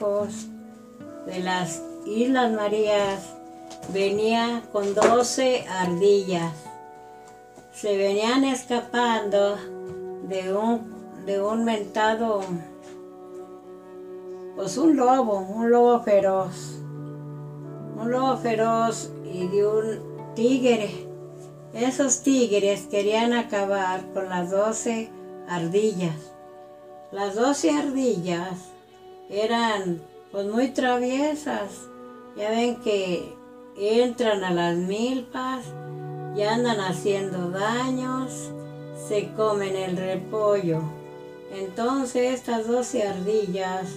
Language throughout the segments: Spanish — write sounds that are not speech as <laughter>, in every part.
de las Islas Marías venía con 12 ardillas. Se venían escapando de un, de un mentado, pues un lobo, un lobo feroz. Un lobo feroz y de un tigre. Esos tigres querían acabar con las 12 ardillas. Las 12 ardillas eran pues muy traviesas. Ya ven que entran a las milpas y andan haciendo daños, se comen el repollo. Entonces estas doce ardillas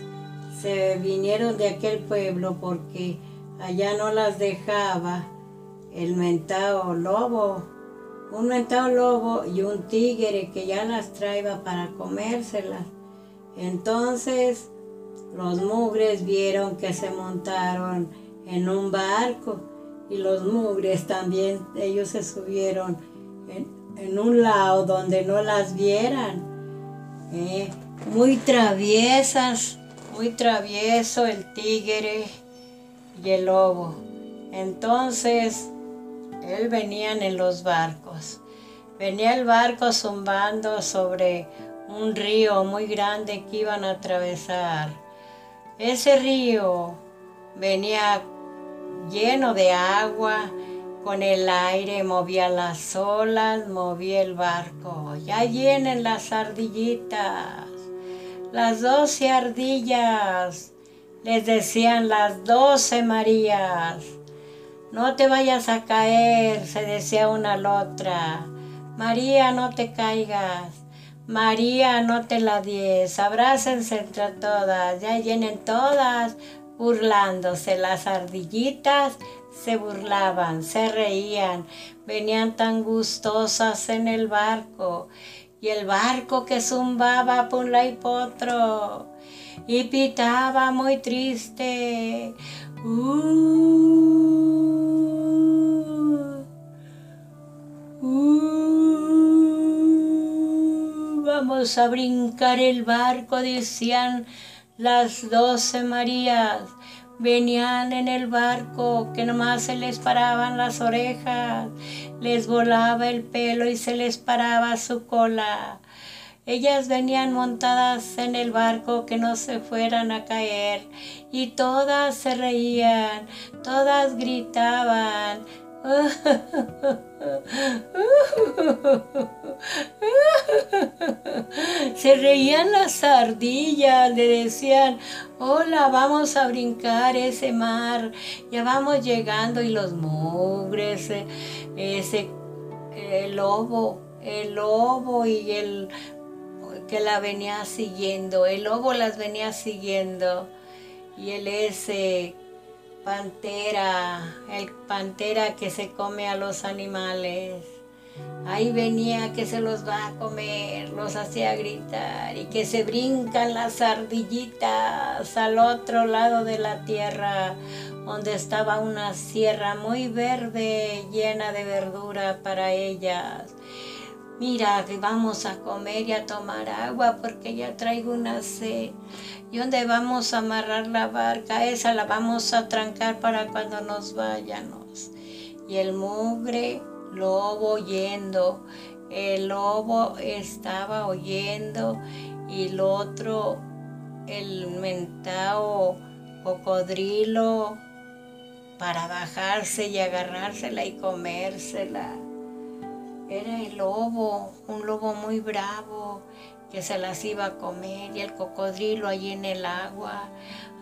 se vinieron de aquel pueblo porque allá no las dejaba el mentado lobo, un mentado lobo y un tigre que ya las traía para comérselas. Entonces los mugres vieron que se montaron en un barco y los mugres también, ellos se subieron en, un lado donde no las vieran. Eh, muy traviesas, muy travieso el tigre y el lobo. Entonces, él venían en los barcos. Venía el barco zumbando sobre un río muy grande que iban a atravesar. Ese río venía lleno de agua, con el aire movía las olas, movía el barco. Ya vienen las ardillitas, las doce ardillas, les decían las doce Marías. No te vayas a caer, se decía una a la otra. María, no te caigas. María, no te la dies. Abrácense entre todas. Ya vienen todas burlándose. Las ardillitas se burlaban, se reían, venían tan gustosas en el barco. Y el barco que zumbaba por la y potro y pitaba muy triste. Uh, uh, vamos a brincar el barco, decían las doce Marías venían en el barco que nomás se les paraban las orejas, les volaba el pelo y se les paraba su cola. Ellas venían montadas en el barco que no se fueran a caer y todas se reían, todas gritaban, <laughs> Se reían las ardillas, le decían, hola, vamos a brincar ese mar, ya vamos llegando y los mugres, eh, ese, el lobo, el lobo y el que la venía siguiendo, el lobo las venía siguiendo. Y él ese pantera, el pantera que se come a los animales. Ahí venía que se los va a comer, los hacía gritar y que se brincan las ardillitas al otro lado de la tierra, donde estaba una sierra muy verde, llena de verdura para ellas. Mira, vamos a comer y a tomar agua porque ya traigo una sed. ¿Y dónde vamos a amarrar la barca? Esa la vamos a trancar para cuando nos vayamos. Y el mugre lobo oyendo. El lobo estaba oyendo y el otro, el mentao cocodrilo, para bajarse y agarrársela y comérsela. Era el lobo, un lobo muy bravo que se las iba a comer y el cocodrilo allí en el agua.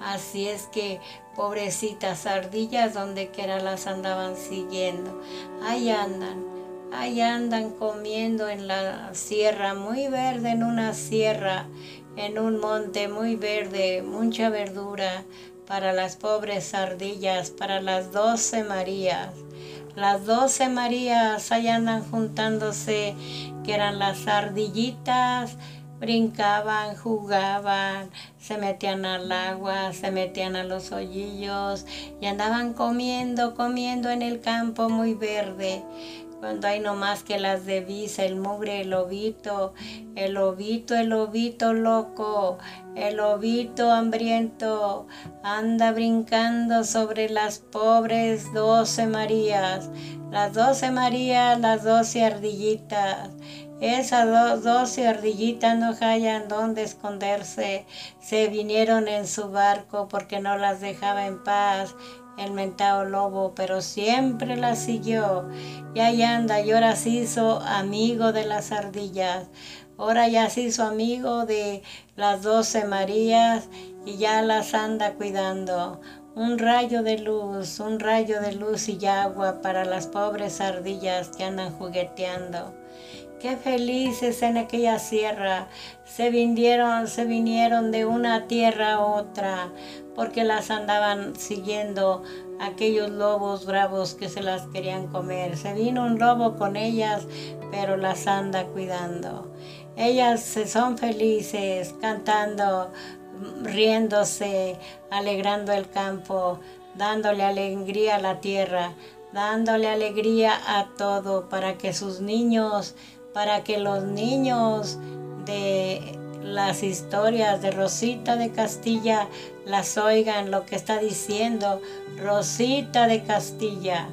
Así es que pobrecitas ardillas donde quiera las andaban siguiendo. Ahí andan, ahí andan comiendo en la sierra muy verde, en una sierra, en un monte muy verde, mucha verdura para las pobres ardillas, para las doce Marías. Las doce Marías ahí andan juntándose, que eran las ardillitas, brincaban, jugaban, se metían al agua, se metían a los hoyillos y andaban comiendo, comiendo en el campo muy verde, cuando hay no más que las de visa, el mugre, el lobito, el lobito, el lobito loco, el lobito hambriento, anda brincando sobre las pobres doce Marías, las doce Marías, las doce ardillitas, esas doce ardillitas no hallan dónde esconderse, se vinieron en su barco porque no las dejaba en paz el mentado lobo, pero siempre la siguió. Y ahí anda, y ahora se hizo amigo de las ardillas. Ahora ya se hizo amigo de las doce Marías y ya las anda cuidando. Un rayo de luz, un rayo de luz y agua para las pobres ardillas que andan jugueteando. Qué felices en aquella sierra. Se vinieron, se vinieron de una tierra a otra, porque las andaban siguiendo aquellos lobos bravos que se las querían comer. Se vino un lobo con ellas, pero las anda cuidando. Ellas se son felices, cantando, riéndose, alegrando el campo, dándole alegría a la tierra, dándole alegría a todo para que sus niños para que los niños de las historias de Rosita de Castilla las oigan lo que está diciendo Rosita de Castilla.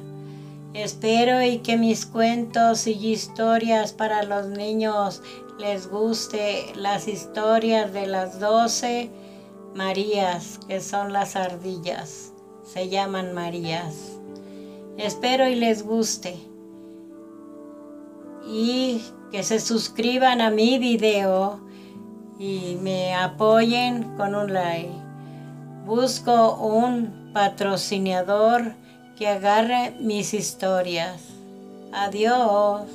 Espero y que mis cuentos y historias para los niños les guste las historias de las doce Marías, que son las ardillas. Se llaman Marías. Espero y les guste y que se suscriban a mi video y me apoyen con un like. Busco un patrocinador que agarre mis historias. Adiós.